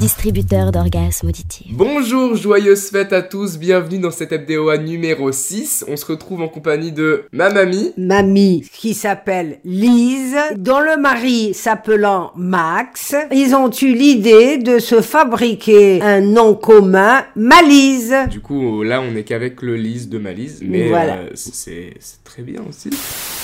distributeur d'orgasmes auditifs. Bonjour, joyeuse fête à tous, bienvenue dans cette FDOA numéro 6. On se retrouve en compagnie de ma mamie. Mamie qui s'appelle Lise, dont le mari s'appelant Max. Ils ont eu l'idée de se fabriquer un nom commun, Malise. Du coup, là, on n'est qu'avec le Lise de Malise, mais Voilà. euh, c'est c'est très bien aussi.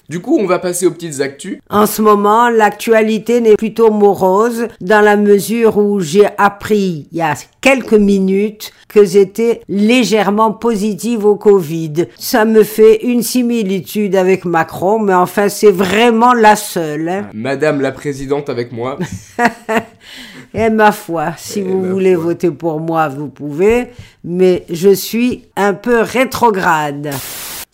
Du coup, on va passer aux petites actus. En ce moment, l'actualité n'est plutôt morose dans la mesure où j'ai appris il y a quelques minutes que j'étais légèrement positive au Covid. Ça me fait une similitude avec Macron, mais enfin c'est vraiment la seule. hein. Madame la présidente avec moi. Et ma foi, si Eh vous voulez foi. voter pour moi, vous pouvez, mais je suis un peu rétrograde.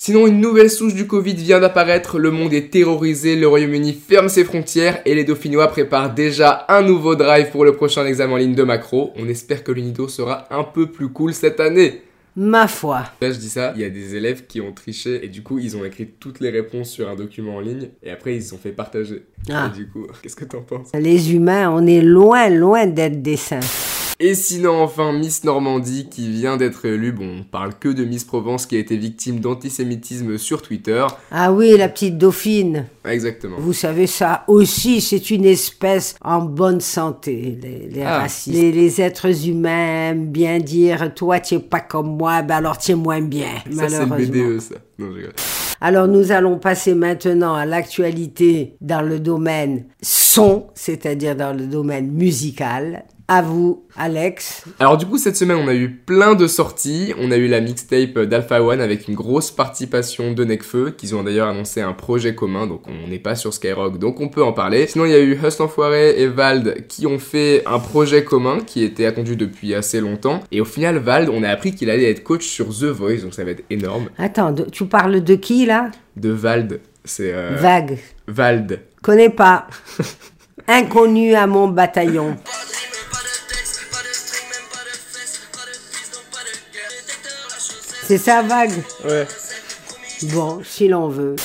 Sinon, une nouvelle souche du Covid vient d'apparaître, le monde est terrorisé, le Royaume-Uni ferme ses frontières et les Dauphinois préparent déjà un nouveau drive pour le prochain examen en ligne de macro. On espère que l'Unido sera un peu plus cool cette année. Ma foi. Là, je dis ça, il y a des élèves qui ont triché et du coup, ils ont écrit toutes les réponses sur un document en ligne et après, ils se sont fait partager. Ah. Et du coup, qu'est-ce que t'en penses? Les humains, on est loin, loin d'être des saints. Et sinon, enfin, Miss Normandie qui vient d'être élue. Bon, on parle que de Miss Provence qui a été victime d'antisémitisme sur Twitter. Ah oui, la petite dauphine. Exactement. Vous savez, ça aussi, c'est une espèce en bonne santé. Les, les Ah. racistes. Les, les êtres humains aiment bien dire, toi, tu es pas comme moi, ben alors tu es moins bien. Ça, c'est le. BDE, ça. Non, je rigole. Alors nous allons passer maintenant à l'actualité dans le domaine son, c'est-à-dire dans le domaine musical. À vous, Alex. Alors du coup cette semaine on a eu plein de sorties, on a eu la mixtape d'Alpha One avec une grosse participation de Necfeu, qu'ils ont d'ailleurs annoncé un projet commun, donc on n'est pas sur Skyrock, donc on peut en parler. Sinon il y a eu Hustle Enfoiré et Vald qui ont fait un projet commun qui était attendu depuis assez longtemps, et au final Vald on a appris qu'il allait être coach sur The Voice, donc ça va être énorme. Attends, tu parles de qui là? De Vald, c'est... euh, Vague. Vald. Connais pas. Inconnu à mon bataillon. C'est ça, Vague Ouais. Bon, si l'on veut.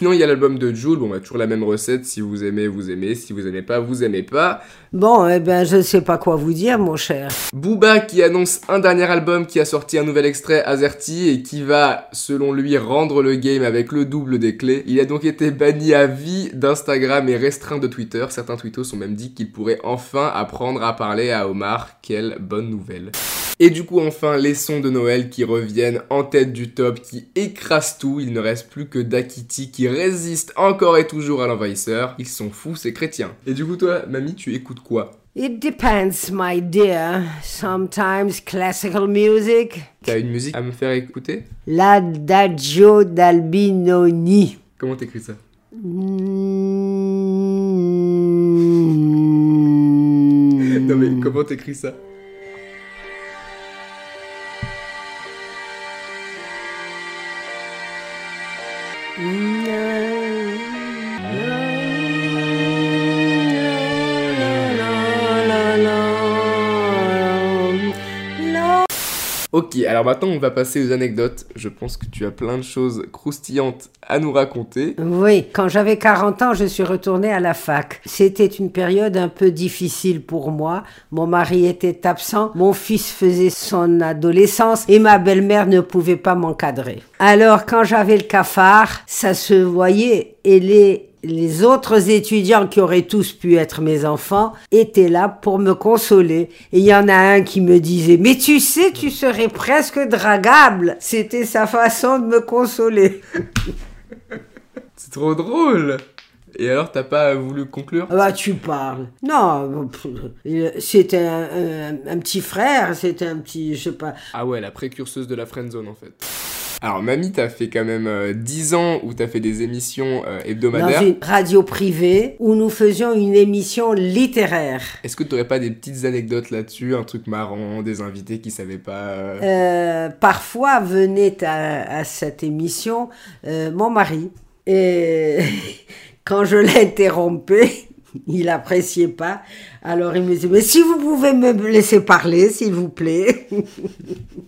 Sinon il y a l'album de Jules, bon bah toujours la même recette, si vous aimez, vous aimez, si vous aimez pas, vous aimez pas. Bon, eh ben, je ne sais pas quoi vous dire, mon cher. Booba qui annonce un dernier album qui a sorti un nouvel extrait Azerty et qui va, selon lui, rendre le game avec le double des clés. Il a donc été banni à vie d'Instagram et restreint de Twitter. Certains tweetos ont même dit qu'il pourrait enfin apprendre à parler à Omar. Quelle bonne nouvelle. Et du coup, enfin, les sons de Noël qui reviennent en tête du top, qui écrasent tout. Il ne reste plus que Dakiti qui résiste encore et toujours à l'envahisseur. Ils sont fous, ces chrétiens. Et du coup, toi, mamie, tu écoutes quoi? It depends, my dear. Sometimes classical music. T'as une musique à me faire écouter? L'adagio d'Albinoni. Comment t'écris ça? Non mais comment t'écris ça? No. Ok, alors maintenant on va passer aux anecdotes. Je pense que tu as plein de choses croustillantes à nous raconter. Oui, quand j'avais 40 ans, je suis retournée à la fac. C'était une période un peu difficile pour moi. Mon mari était absent, mon fils faisait son adolescence et ma belle-mère ne pouvait pas m'encadrer. Alors quand j'avais le cafard, ça se voyait et les les autres étudiants qui auraient tous pu être mes enfants étaient là pour me consoler. Et il y en a un qui me disait, mais tu sais, tu serais presque dragable. C'était sa façon de me consoler. C'est trop drôle Et alors t'as pas voulu conclure? Ah Bah, tu parles. Non, c'était un, un- un petit frère, c'était un petit, je sais pas. Ah ouais, la précurseuse de la friendzone en fait. Alors mamie, t'as fait quand même euh, 10 ans où t'as fait des émissions euh, Dans hebdomadaires. une radio privée où nous faisions une émission littéraire. Est-ce que t'aurais pas des petites anecdotes là-dessus, un truc marrant, des invités qui savaient pas euh, Euh, parfois venait à, à cette émission euh, mon mari. Et quand je l'interrompais, il appréciait pas. Alors il me disait, mais si vous pouvez me laisser parler, s'il vous plaît.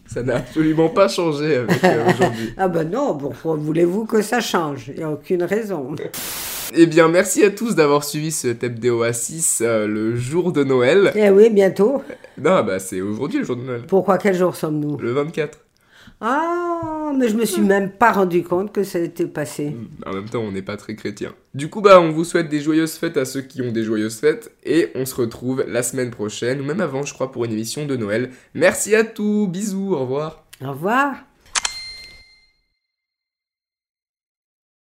Ça n'a absolument pas changé avec euh, aujourd'hui. ah ben non, pourquoi voulez-vous que ça change? Il n'y a aucune raison. Eh bien, merci à tous d'avoir suivi ce TEPD 6 euh, le jour de Noël. Eh oui, bientôt. Non, bah c'est aujourd'hui le jour de Noël. Pourquoi quel jour sommes-nous? Le 24. Ah, mais je me suis même pas rendu compte que ça était passé. En même temps, on n'est pas très chrétien. Du coup, bah, on vous souhaite des joyeuses fêtes à ceux qui ont des joyeuses fêtes. Et on se retrouve la semaine prochaine, ou même avant, je crois, pour une émission de Noël. Merci à tous, bisous, au revoir. Au revoir.